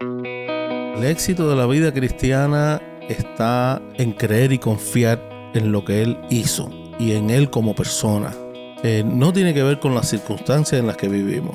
El éxito de la vida cristiana está en creer y confiar en lo que Él hizo y en Él como persona. Eh, no tiene que ver con las circunstancias en las que vivimos.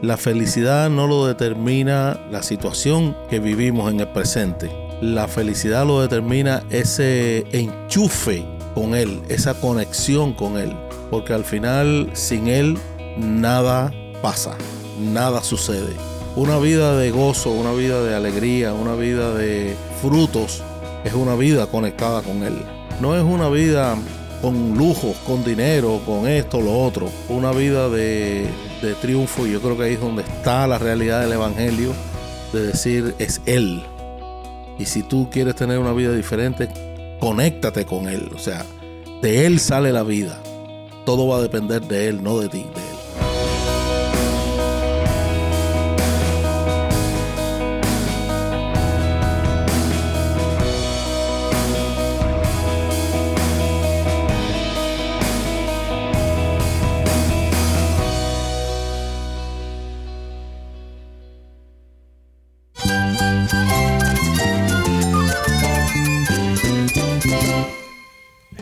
La felicidad no lo determina la situación que vivimos en el presente. La felicidad lo determina ese enchufe con Él, esa conexión con Él. Porque al final sin Él nada pasa, nada sucede. Una vida de gozo, una vida de alegría, una vida de frutos, es una vida conectada con Él. No es una vida con lujos, con dinero, con esto, lo otro. Una vida de, de triunfo y yo creo que ahí es donde está la realidad del Evangelio, de decir es Él. Y si tú quieres tener una vida diferente, conéctate con Él. O sea, de Él sale la vida. Todo va a depender de Él, no de ti,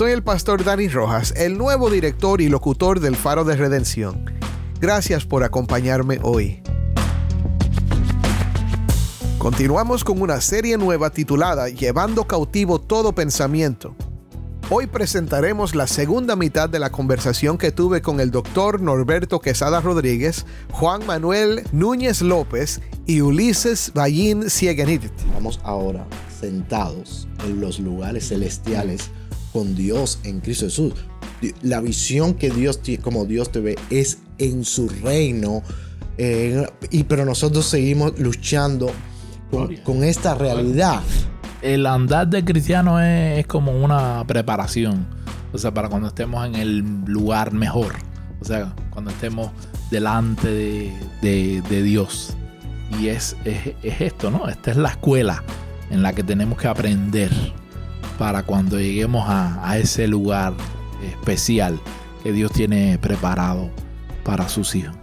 Soy el pastor Dani Rojas, el nuevo director y locutor del Faro de Redención. Gracias por acompañarme hoy. Continuamos con una serie nueva titulada Llevando cautivo todo pensamiento. Hoy presentaremos la segunda mitad de la conversación que tuve con el doctor Norberto Quesada Rodríguez, Juan Manuel Núñez López y Ulises Ballín Siegenit. Estamos ahora sentados en los lugares celestiales con Dios en Cristo Jesús. La visión que Dios tiene, como Dios te ve, es en su reino. eh, y pero nosotros seguimos luchando con, con esta realidad. El andar de cristiano es, es como una preparación. O sea, para cuando estemos en el lugar mejor. O sea, cuando estemos delante de, de- de Dios. Y es, es, es esto, ¿no? Esta es la escuela en la que tenemos que aprender para cuando lleguemos a, a ese lugar especial que Dios tiene preparado para sus hijos.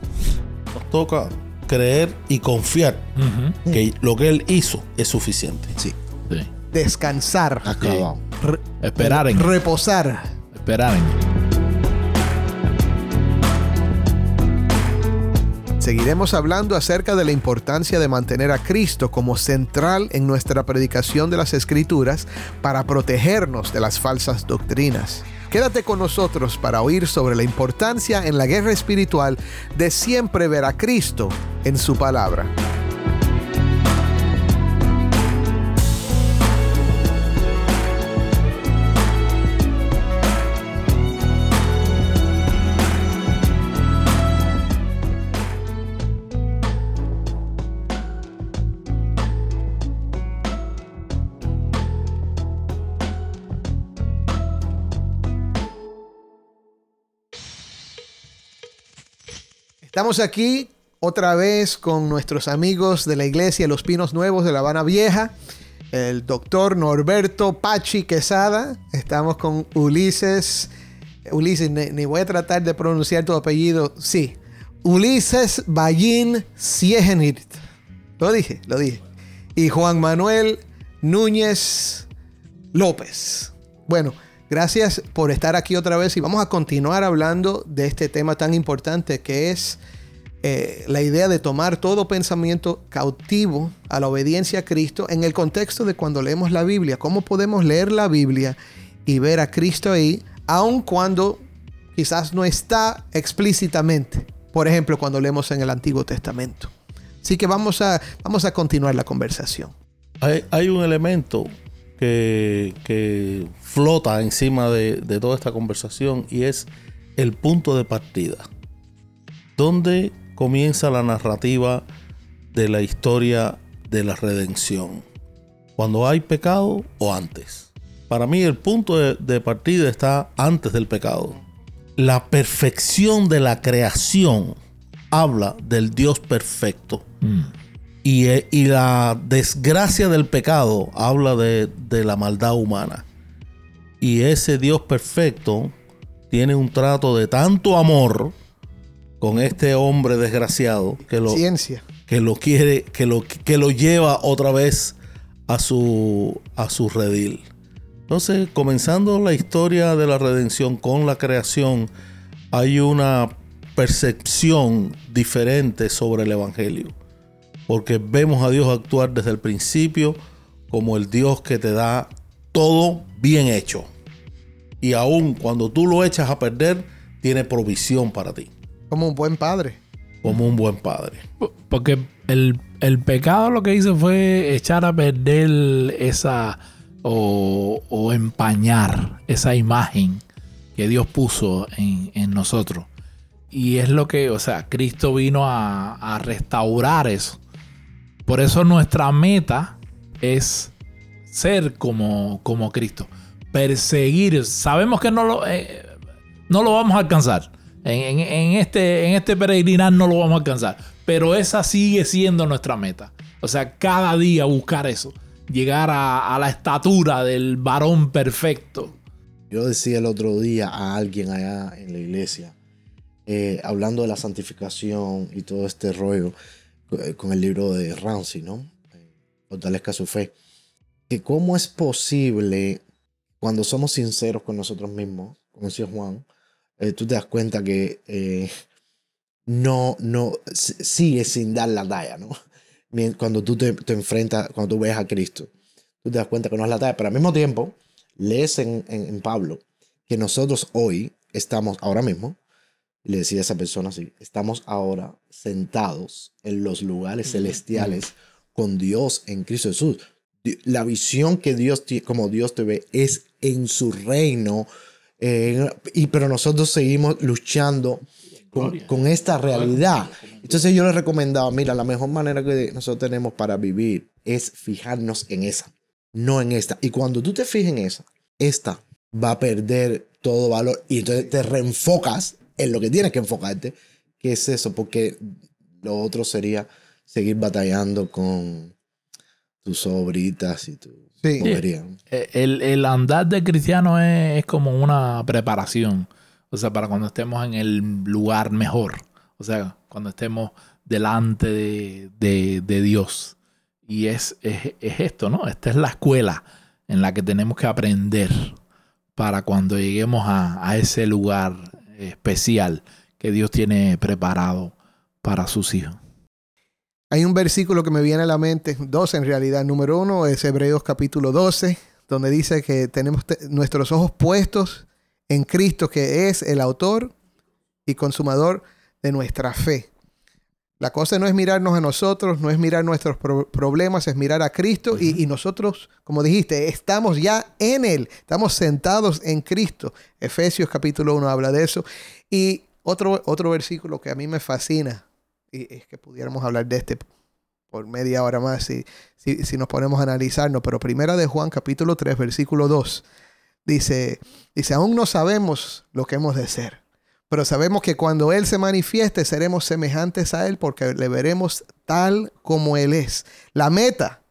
Nos toca creer y confiar que lo que Él hizo es suficiente. Sí, Sí. Descansar, acabado. Esperar en reposar. esperar en Seguiremos hablando acerca de la importancia de mantener a Cristo como central en nuestra predicación de las Escrituras para protegernos de las falsas doctrinas. Quédate con nosotros para oír sobre la importancia en la guerra espiritual de siempre ver a Cristo en su palabra. Estamos aquí otra vez con nuestros amigos de la iglesia Los Pinos Nuevos de La Habana Vieja, el doctor Norberto Pachi Quesada. Estamos con Ulises. Ulises, ni, voy a tratar de pronunciar tu apellido. Sí, Ulises Ballín Siegenit. Lo dije, lo dije. Y Juan Manuel Núñez López. Bueno, gracias por estar aquí otra vez y vamos a continuar hablando de este tema tan importante que es eh, la idea de tomar todo pensamiento cautivo a la obediencia a Cristo en el contexto de cuando leemos la Biblia. ¿Cómo podemos leer la Biblia y ver a Cristo ahí, aun cuando quizás no está explícitamente? Por ejemplo, cuando leemos en el Antiguo Testamento. Así que vamos a, vamos a continuar la conversación. Hay, hay un elemento que, flota encima de, toda esta conversación y es el punto de partida. ¿Dónde comienza la narrativa de la historia de la redención? ¿Cuando hay pecado o antes? Para mí el punto de, de partida está antes del pecado. La perfección de la creación habla del Dios perfecto. Mm. Y, eh, y la desgracia del pecado habla de, de la maldad humana. Y ese Dios perfecto tiene un trato de tanto amor con este hombre desgraciado que lo, Ciencia. que lo quiere, que lo, que lo lleva otra vez a su, a su redil. Entonces, comenzando la historia de la redención con la creación, hay una percepción diferente sobre el Evangelio. Porque vemos a Dios actuar desde el principio como el Dios que te da todo bien hecho. Y aun cuando tú lo echas a perder, tiene provisión para ti, Como un buen padre. como un buen padre. Porque el, el pecado lo que hizo fue echar a perder esa o, o empañar esa imagen que Dios puso en, en nosotros. Y es lo que, o sea, Cristo vino a, a restaurar eso. Por eso nuestra meta es ser como, como Cristo. Perseguir. Sabemos que no lo, eh, no lo vamos a alcanzar. En, en- este, en este peregrinar no lo vamos a alcanzar. Pero esa sigue siendo nuestra meta. O sea, cada día buscar eso. Llegar a, la estatura del varón perfecto. Yo decía el otro día a alguien allá en la iglesia, eh, hablando de la santificación y todo este rollo, con el libro de Ramsey, ¿no? Eh, Fortalezca su fe. Que cómo es posible, cuando somos sinceros con nosotros mismos, como decía Juan, eh, tú te das cuenta que eh, no, no, s- sigues sin dar la talla, ¿no? Cuando tú te, te enfrentas, cuando tú ves a Cristo, tú te das cuenta que no es la talla, pero al mismo tiempo, lees en- en Pablo que nosotros hoy estamos, ahora mismo, le decía a esa persona así, estamos ahora sentados en los lugares celestiales con Dios en Cristo Jesús. La visión que Dios tiene, como Dios te ve, es en su reino, eh, y, pero nosotros seguimos luchando con, con esta realidad. Entonces yo les recomendaba, mira, la mejor manera que nosotros tenemos para vivir es fijarnos en esa, no en esta. Y cuando tú te fijas en esa, esta va a perder todo valor y entonces te reenfocas en lo que tienes que enfocarte, que es eso, porque lo otro sería seguir batallando con tus obritas y tu Sí. bobería. Eh, El, el andar de cristiano es, es como una preparación. O sea, para cuando estemos en el lugar mejor. O sea, cuando estemos delante de, de- de Dios. Y es, es, es esto, ¿no? Esta es la escuela en la que tenemos que aprender para cuando lleguemos a, a ese lugar especial que Dios tiene preparado para sus hijos. Hay un versículo que me viene a la mente, dos en realidad. Número uno es Hebreos capítulo 12, donde dice que tenemos te- nuestros ojos puestos en Cristo, que es el autor y consumador de nuestra fe. La cosa no es mirarnos a nosotros, no es mirar nuestros pro- problemas, es mirar a Cristo y, y nosotros, como dijiste, estamos ya en Él, estamos sentados en Cristo. Efesios capítulo 1 habla de eso. Y otro, otro versículo que a mí me fascina, y es que pudiéramos hablar de este por media hora más si, si, si nos ponemos a analizarnos, pero primera de Juan capítulo 3, versículo 2, dice, dice, aún no sabemos lo que hemos de ser, pero sabemos que cuando Él se manifieste seremos semejantes a Él porque le veremos tal como Él es. La meta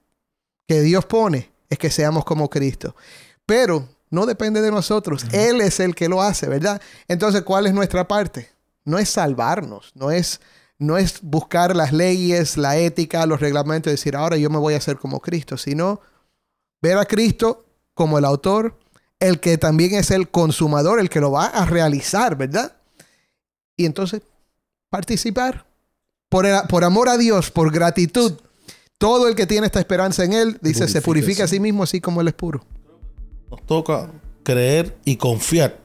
que Dios pone es que seamos como Cristo, pero no depende de nosotros, Él es el que lo hace, ¿verdad? Entonces, ¿cuál es nuestra parte? No es salvarnos, no es no es buscar las leyes, la ética, los reglamentos, decir, ahora yo me voy a hacer como Cristo, sino ver a Cristo como el autor, el que también es el consumador, el que lo va a realizar, ¿verdad? Y entonces participar por, el- por amor a Dios, por gratitud. Todo el que tiene esta esperanza en Él, dice, se purifica a sí mismo así como Él es puro. Nos toca creer y confiar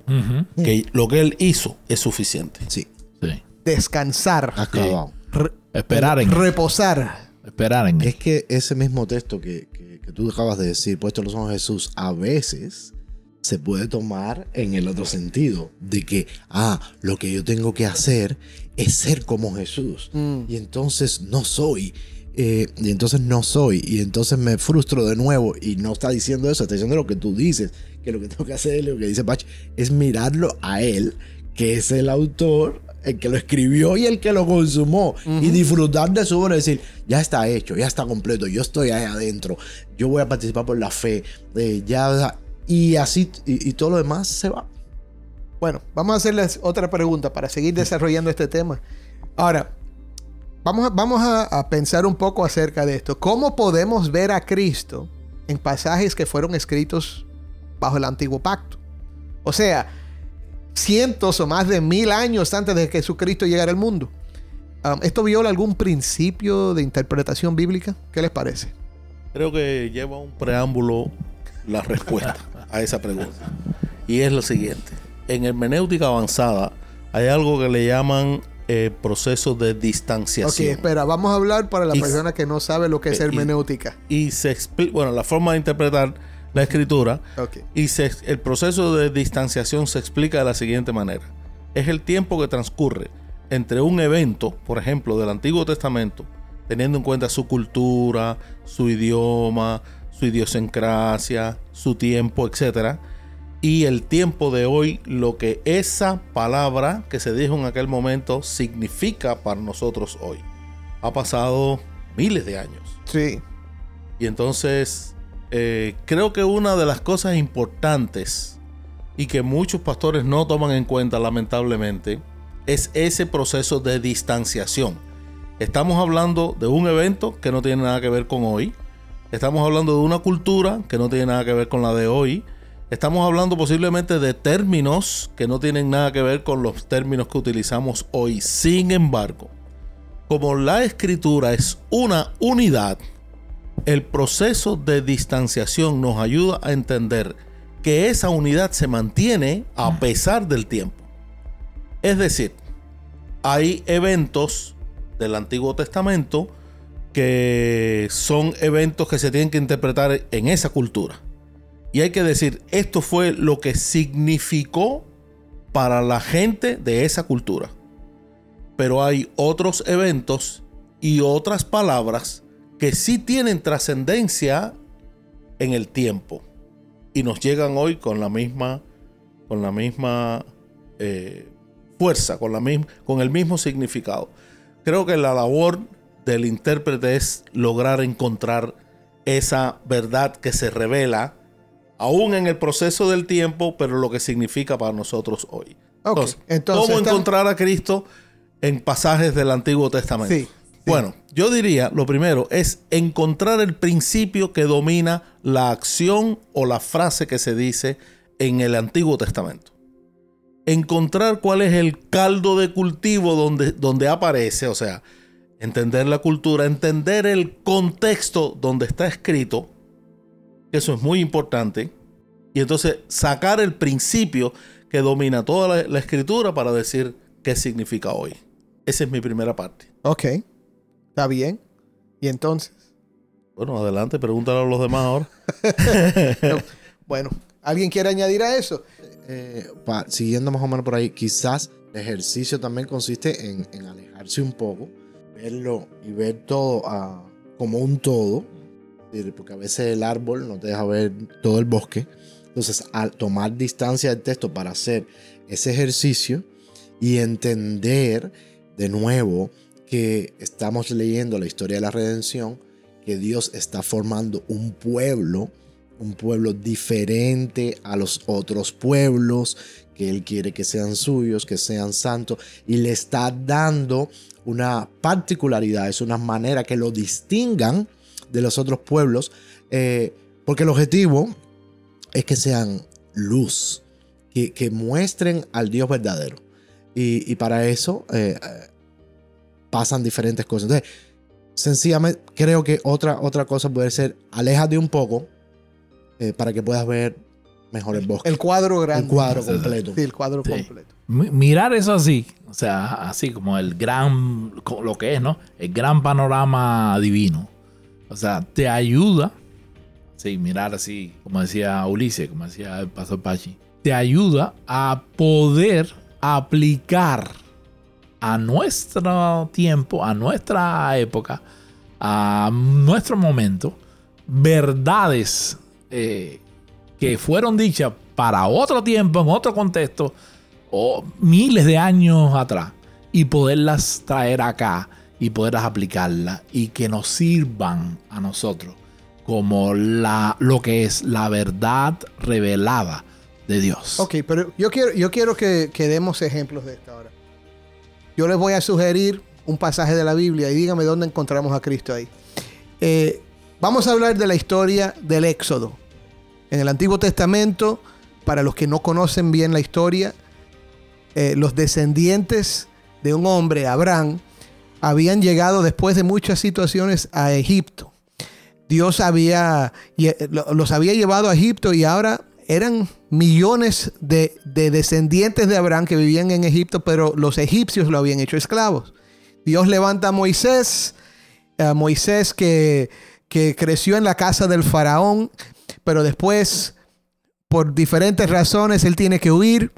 que lo que Él hizo es suficiente. Sí, Sí. Descansar, acabado. re- Esperar en reposar. Esperar en él. Es que ese mismo texto que, que- que tú acabas de decir, puesto los ojos a Jesús, a veces se puede tomar en el otro sentido, de que, ah, lo que yo tengo que hacer es ser como Jesús. Mm. Y entonces no soy. eh, y entonces no soy. Y entonces me frustro de nuevo. Y no está diciendo eso, está diciendo lo que tú dices. Que lo que tengo que hacer, lo que dice Pachi, es mirarlo a él, que es el autor, el que lo escribió y el que lo consumó. Y disfrutar de su obra y decir, ya está hecho, ya está completo, yo estoy ahí adentro, yo voy a participar por la fe. eh, ya, y así, y, todo lo demás se va. Bueno, vamos a hacerles otra pregunta para seguir desarrollando este tema. Ahora, vamos, a, vamos a pensar un poco acerca de esto. ¿Cómo podemos ver a Cristo en pasajes que fueron escritos bajo el antiguo pacto? O sea, cientos o más de mil años antes de que Jesucristo llegara al mundo. Um, ¿Esto viola algún principio de interpretación bíblica? ¿Qué les parece? Creo que lleva un preámbulo la respuesta a esa pregunta. Y es lo siguiente. En hermenéutica avanzada hay algo que le llaman eh, procesos de Ok, distanciación. espera, vamos a hablar para la Y- persona que no sabe lo que es y- hermenéutica. y se explica, bueno, la forma de interpretar la escritura Ok. y se- el proceso de distanciación se explica de la siguiente manera. Es el tiempo que transcurre entre un evento, por ejemplo, del Antiguo Testamento, teniendo en cuenta su cultura, su idioma, su idiosincrasia, su tiempo, etcétera, y el tiempo de hoy, lo que esa palabra que se dijo en aquel momento significa para nosotros hoy. Ha pasado miles de años. Sí. Y entonces, eh, creo que una de las cosas importantes y que muchos pastores no toman en cuenta, lamentablemente, es ese proceso de distanciación. Estamos hablando de un evento que no tiene nada que ver con hoy. Estamos hablando de una cultura que no tiene nada que ver con la de hoy. Estamos hablando posiblemente de términos que no tienen nada que ver con los términos que utilizamos hoy. Sin embargo, como la escritura es una unidad, el proceso de distanciación nos ayuda a entender que esa unidad se mantiene a pesar del tiempo. Es decir, hay eventos del Antiguo Testamento que son eventos que se tienen que interpretar en esa cultura. Y hay que decir, esto fue lo que significó para la gente de esa cultura. Pero hay otros eventos y otras palabras que sí tienen trascendencia en el tiempo y nos llegan hoy con la misma con la misma eh, fuerza con la misma con el mismo significado creo que la labor del intérprete es lograr encontrar esa verdad que se revela aún en el proceso del tiempo pero lo que significa para nosotros hoy entonces, entonces cómo está- encontrar a Cristo en pasajes del Antiguo Testamento Sí, sí. bueno, yo diría, lo primero es encontrar el principio que domina la acción o la frase que se dice en el Antiguo Testamento. Encontrar cuál es el caldo de cultivo donde, donde aparece, o sea, entender la cultura, entender el contexto donde está escrito, que eso es muy importante, y entonces sacar el principio que domina toda la, la escritura para decir qué significa hoy. Esa es mi primera parte. Ok. Está bien. Y entonces. Bueno, adelante, pregúntale a los demás ahora. Bueno, ¿alguien quiere añadir a eso? Eh, pa- siguiendo más o menos por ahí, quizás el ejercicio también consiste en, en alejarse un poco, verlo y ver todo ah, como un todo, porque a veces el árbol no te deja ver todo el bosque. Entonces, al tomar distancia del texto para hacer ese ejercicio y entender de nuevo que estamos leyendo la historia de la redención, que Dios está formando un pueblo un pueblo diferente a los otros pueblos, que Él quiere que sean suyos, que sean santos, y le está dando una particularidad, es una manera que lo distingan de los otros pueblos, eh, porque el objetivo es que sean luz, que, que muestren al Dios verdadero. Y, y para eso eh, pasan diferentes cosas. Entonces, sencillamente creo que otra, otra cosa puede ser, aléjate un poco eh, para que puedas ver mejor el bosque. El cuadro grande. El cuadro completo. Sí, el cuadro Sí. completo. mi- mirar eso así, o sea, así como el gran, lo que es, ¿no? El gran panorama divino. O sea, te ayuda, sí, mirar así, como decía Ulises, como decía el pastor Pachi, te ayuda a poder aplicar a nuestro tiempo, a nuestra época, a nuestro momento, verdades eh, que fueron dichas para otro tiempo, en otro contexto, o miles de años atrás, y poderlas traer acá y poderlas aplicarlas y que nos sirvan a nosotros como la, lo que es la verdad revelada de Dios. Ok, pero yo quiero, yo quiero que, demos ejemplos de esta hora. Yo les voy a sugerir un pasaje de la Biblia y dígame dónde encontramos a Cristo ahí. Eh, vamos a hablar de la historia del Éxodo. En el Antiguo Testamento, para los que no conocen bien la historia, eh, los descendientes de un hombre, Abraham, habían llegado después de muchas situaciones a Egipto. Dios había, los había llevado a Egipto y ahora eran millones de, de descendientes de Abraham que vivían en Egipto, pero los egipcios lo habían hecho esclavos. Dios levanta a Moisés, a Moisés que creció en la casa del faraón, pero después, por diferentes razones, él tiene que huir.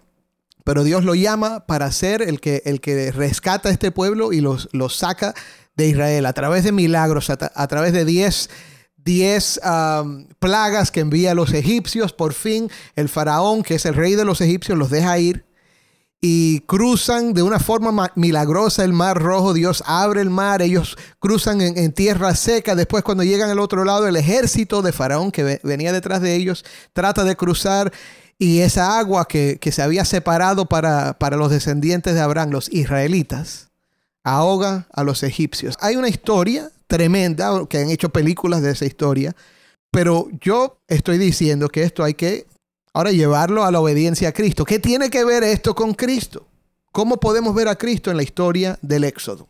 Pero Dios lo llama para ser el que, el que rescata a este pueblo y los, los saca de Israel a través de milagros, a, tra- a través de 10 10 um, plagas que envía a los egipcios. Por fin el faraón, que es el rey de los egipcios, los deja ir y cruzan de una forma ma- milagrosa el mar rojo. Dios abre el mar, ellos cruzan en, tierra seca. Después cuando llegan al otro lado, el ejército de Faraón que ve- venía detrás de ellos trata de cruzar y esa agua que, que se había separado para, para los descendientes de Abraham, los israelitas, ahoga a los egipcios. Hay una historia tremenda, que han hecho películas de esa historia, pero yo estoy diciendo que esto hay que ahora llevarlo a la obediencia a Cristo. ¿Qué tiene que ver esto con Cristo? ¿Cómo podemos ver a Cristo en la historia del Éxodo?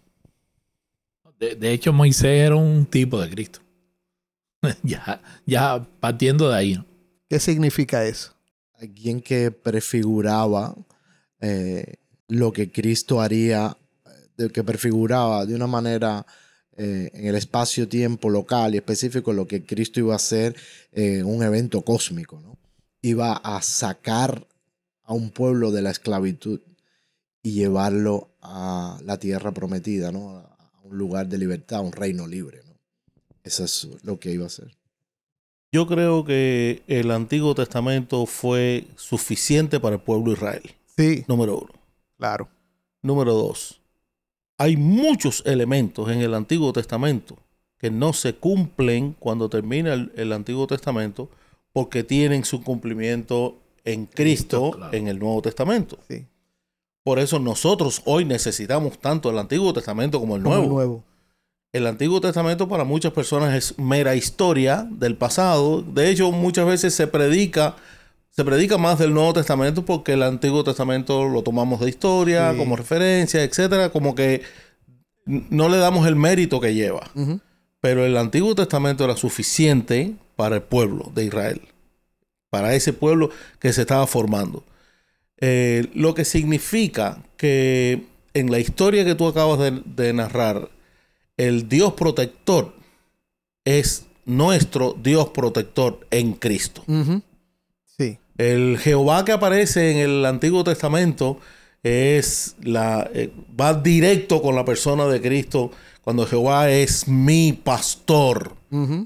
De, de hecho, Moisés era un tipo de Cristo. ya, ya partiendo de ahí. ¿no? ¿Qué significa eso? alguien que prefiguraba eh, lo que Cristo haría, de que prefiguraba de una manera eh, en el espacio-tiempo local y específico lo que Cristo iba a hacer en un evento cósmico, ¿no? Iba a sacar a un pueblo de la esclavitud y llevarlo a la tierra prometida, ¿no? A un lugar de libertad, a un reino libre, ¿no? Eso es lo que iba a hacer. Yo creo que el Antiguo Testamento fue suficiente para el pueblo de Israel. Sí, Número uno. claro. Número dos. Hay muchos elementos en el Antiguo Testamento que no se cumplen cuando termina el, el Antiguo Testamento porque tienen su cumplimiento en Cristo, Cristo, claro. en el Nuevo Testamento. Sí. Por eso nosotros hoy necesitamos tanto el Antiguo Testamento como el Como Nuevo. el nuevo. El Antiguo Testamento para muchas personas es mera historia del pasado. De hecho, muchas veces se predica, se predica más del Nuevo Testamento porque el Antiguo Testamento lo tomamos de historia, Sí. como referencia, etcétera, como que no le damos el mérito que lleva. Pero el Antiguo Testamento era suficiente para el pueblo de Israel, para ese pueblo que se estaba formando. Eh, lo que significa que en la historia que tú acabas de, de narrar, el Dios protector es nuestro Dios protector en Cristo. Sí. El Jehová que aparece en el Antiguo Testamento es la eh, va directo con la persona de Cristo cuando Jehová es mi pastor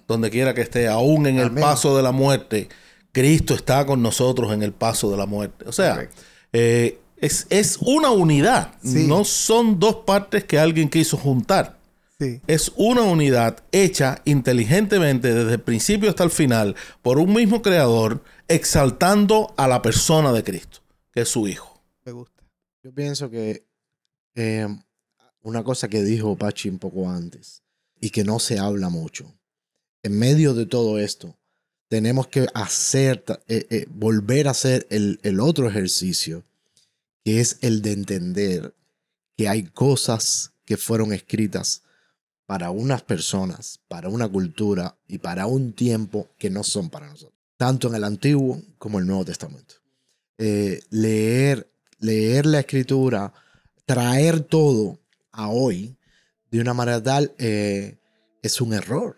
donde quiera que esté, aún en el paso de la muerte, Cristo está con nosotros en el paso de la muerte. O sea, eh, es, es una unidad, Sí. no son dos partes que alguien quiso juntar. Sí. Es una unidad hecha inteligentemente desde el principio hasta el final por un mismo creador, exaltando a la persona de Cristo, que es su Hijo. Me gusta. Yo pienso que eh, una cosa que dijo Pachi un poco antes y que no se habla mucho, en medio de todo esto, tenemos que hacer, eh, eh, volver a hacer el, el otro ejercicio, que es el de entender que hay cosas que fueron escritas para unas personas, para una cultura y para un tiempo que no son para nosotros, tanto en el Antiguo como el Nuevo Testamento. Eh, leer leer la escritura, traer todo a hoy de una manera tal, eh, es un error,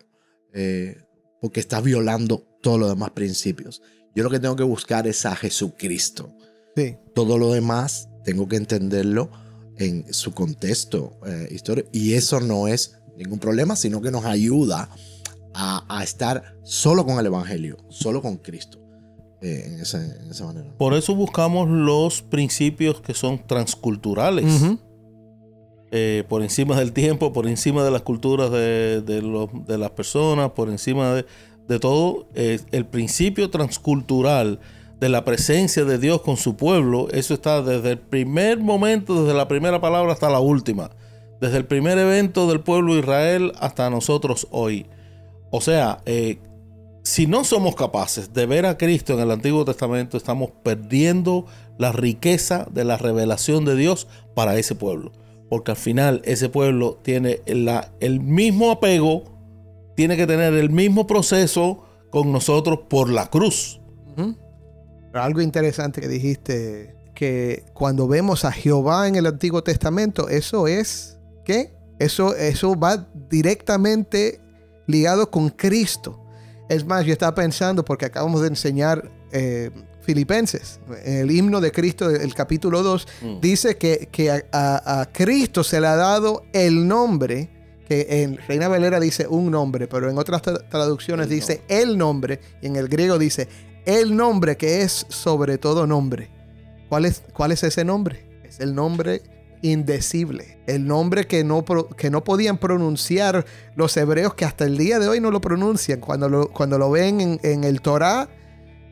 eh, porque está violando todos los demás principios. Yo lo que tengo que buscar es a Jesucristo. Sí. Todo lo demás tengo que entenderlo en su contexto eh, histórico. Y eso no es ningún problema, sino que nos ayuda a, a estar solo con el Evangelio, solo con Cristo. eh, en, esa, en esa manera. Por eso buscamos los principios que son transculturales. Eh, por encima del tiempo, por encima de las culturas de, las personas, por encima de, de todo, eh, el principio transcultural de la presencia de Dios con su pueblo, eso está desde el primer momento, desde la primera palabra hasta la última, desde el primer evento del pueblo de Israel hasta nosotros hoy. O sea, eh, si no somos capaces de ver a Cristo en el Antiguo Testamento, estamos perdiendo la riqueza de la revelación de Dios para ese pueblo. Porque al final ese pueblo tiene la- el mismo apego, tiene que tener el mismo proceso con nosotros por la cruz. Algo interesante que dijiste, que cuando vemos a Jehová en el Antiguo Testamento, eso es, ¿qué? Eso, eso va directamente ligado con Cristo. Es más, yo estaba pensando, porque acabamos de enseñar eh, Filipenses, el himno de Cristo, el capítulo 2, Mm. dice que, que a, a- a Cristo se le ha dado el nombre, que en Reina Valera dice un nombre, pero en otras tra- traducciones El dice el nombre, y en el griego dice el nombre que es sobre todo nombre. ¿Cuál es, cuál es ese nombre? Es el nombre indecible, el nombre que no, que no podían pronunciar los hebreos, que hasta el día de hoy no lo pronuncian. Cuando lo, cuando lo ven en, en el Torah,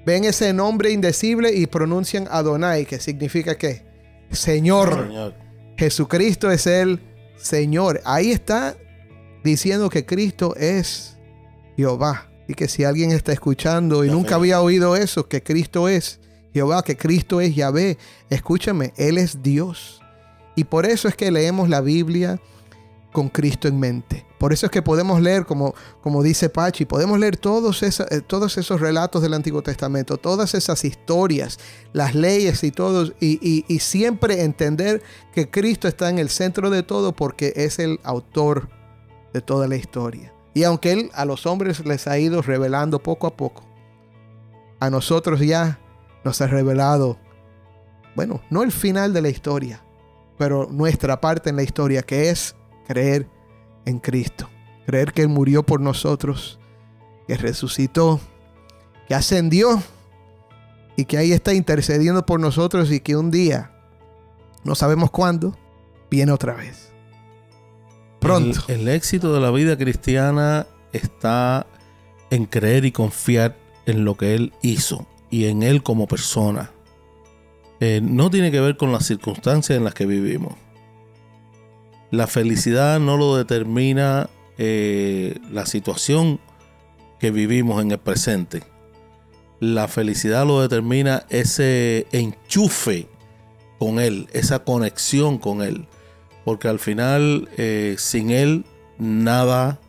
ven ese nombre indecible y pronuncian Adonai, que significa qué? Señor. Señor. Jesucristo es el Señor. Ahí está diciendo que Cristo es Jehová. Y que si alguien está escuchando y La nunca fe. había oído eso, que Cristo es Jehová, que Cristo es Yahvé, escúchame, Él es Dios. Y por eso es que leemos la Biblia con Cristo en mente. Por eso es que podemos leer, como, como dice Pachi, podemos leer todos, eh, todos esos relatos del Antiguo Testamento, todas esas historias, las leyes y todo, y- y siempre entender que Cristo está en el centro de todo porque es el autor de toda la historia. Y aunque Él a los hombres les ha ido revelando poco a poco, a nosotros ya nos ha revelado, bueno, no el final de la historia, pero nuestra parte en la historia, que es creer en Cristo. Creer que Él murió por nosotros, que resucitó, que ascendió y que ahí está intercediendo por nosotros y que un día, no sabemos cuándo, viene otra vez. Pronto. El, éxito de la vida cristiana está en creer y confiar en lo que Él hizo y en Él como persona. Eh, no tiene que ver con las circunstancias en las que vivimos. La felicidad no lo determina eh, la situación que vivimos en el presente. La felicidad lo determina ese enchufe con Él, esa conexión con Él porque al final eh, sin él nada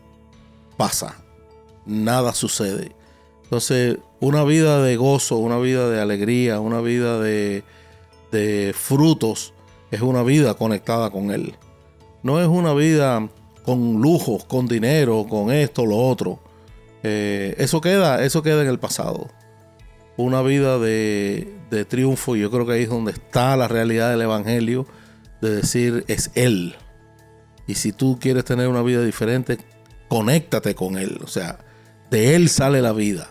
pasa, nada sucede. Entonces, una vida de gozo, una vida de alegría, una vida de, de frutos, es una vida conectada con él. No es una vida con lujos, con dinero, con esto, lo otro. Eh, eso queda, eso queda en el pasado. Una vida de, de triunfo, y yo creo que ahí es donde está la realidad del evangelio de decir es Él. Y si tú quieres tener una vida diferente, conéctate con Él. O sea, de Él sale la vida.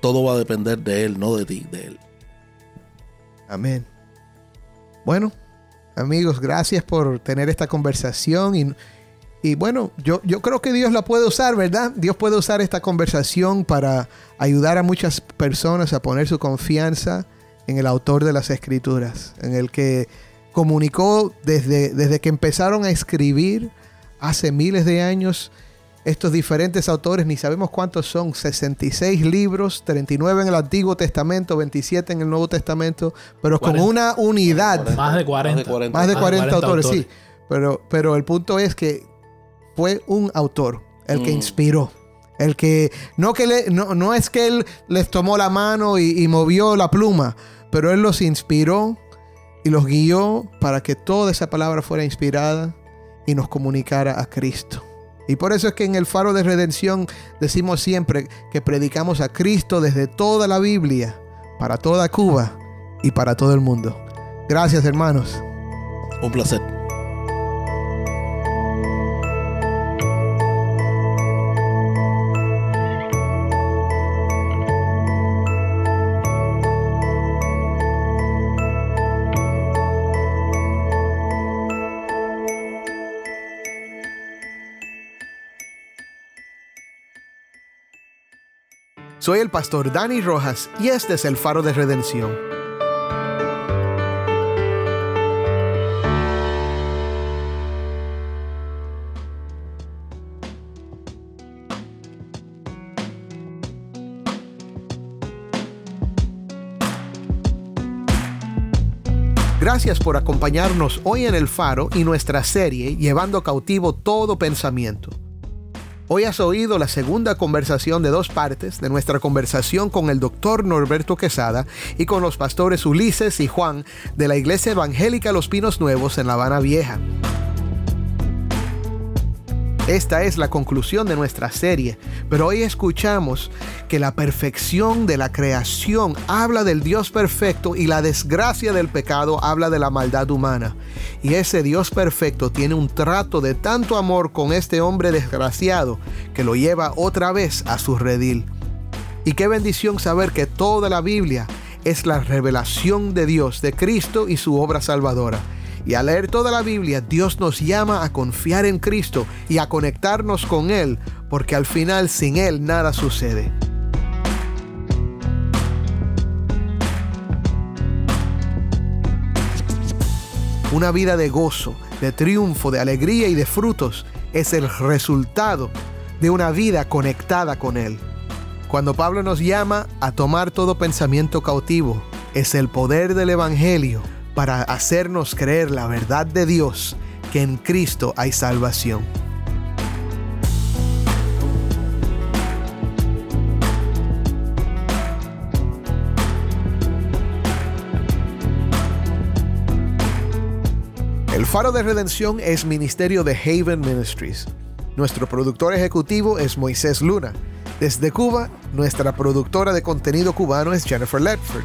Todo va a depender de Él, no de ti, de Él. Amén. Bueno, amigos, gracias por tener esta conversación y, y bueno, yo, yo creo que Dios la puede usar, ¿verdad? Dios puede usar esta conversación para ayudar a muchas personas a poner su confianza en el autor de las escrituras, en el que comunicó desde, desde que empezaron a escribir hace miles de años estos diferentes autores, ni sabemos cuántos son, 66 libros, 39 en el Antiguo Testamento, 27 en el Nuevo Testamento, pero con 40. una unidad. Más de 40. Más de 40, Más de 40 autores, autores. sí. Pero, pero el punto es que fue un autor el que Mm. inspiró. El que no, que le, no, no es que él les tomó la mano y, y movió la pluma, pero él los inspiró y los guió para que toda esa palabra fuera inspirada y nos comunicara a Cristo. Y por eso es que en el faro de redención decimos siempre que predicamos a Cristo desde toda la Biblia, para toda Cuba y para todo el mundo. Gracias hermanos. Un placer. Soy el pastor Dani Rojas y este es el faro de redención. Gracias por acompañarnos hoy en el faro y nuestra serie Llevando cautivo todo pensamiento. Hoy has oído la segunda conversación de dos partes de nuestra conversación con el doctor Norberto Quesada y con los pastores Ulises y Juan de la Iglesia Evangélica Los Pinos Nuevos en La Habana Vieja. Esta es la conclusión de nuestra serie, pero hoy escuchamos que la perfección de la creación habla del Dios perfecto y la desgracia del pecado habla de la maldad humana. Y ese Dios perfecto tiene un trato de tanto amor con este hombre desgraciado que lo lleva otra vez a su redil. Y qué bendición saber que toda la Biblia es la revelación de Dios, de Cristo y su obra salvadora. Y al leer toda la Biblia, Dios nos llama a confiar en Cristo y a conectarnos con Él, porque al final sin Él nada sucede. Una vida de gozo, de triunfo, de alegría y de frutos es el resultado de una vida conectada con Él. Cuando Pablo nos llama a tomar todo pensamiento cautivo, es el poder del Evangelio para hacernos creer la verdad de Dios, que en Cristo hay salvación. El Faro de Redención es ministerio de Haven Ministries. Nuestro productor ejecutivo es Moisés Luna. Desde Cuba, nuestra productora de contenido cubano es Jennifer Ledford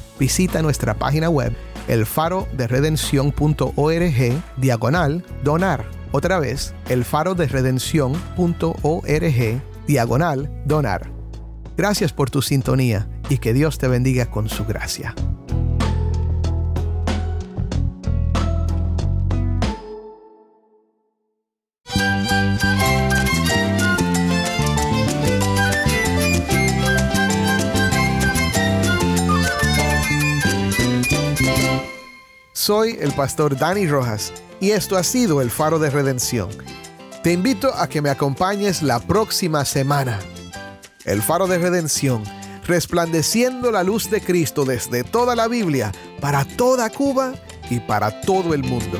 visita nuestra página web elfaroderedención.org diagonal donar. Otra vez, elfaroderedención.org diagonal donar. Gracias por tu sintonía y que Dios te bendiga con su gracia. Soy el pastor Dani Rojas y esto ha sido el Faro de Redención. Te invito a que me acompañes la próxima semana. El Faro de Redención, resplandeciendo la luz de Cristo desde toda la Biblia, para toda Cuba y para todo el mundo.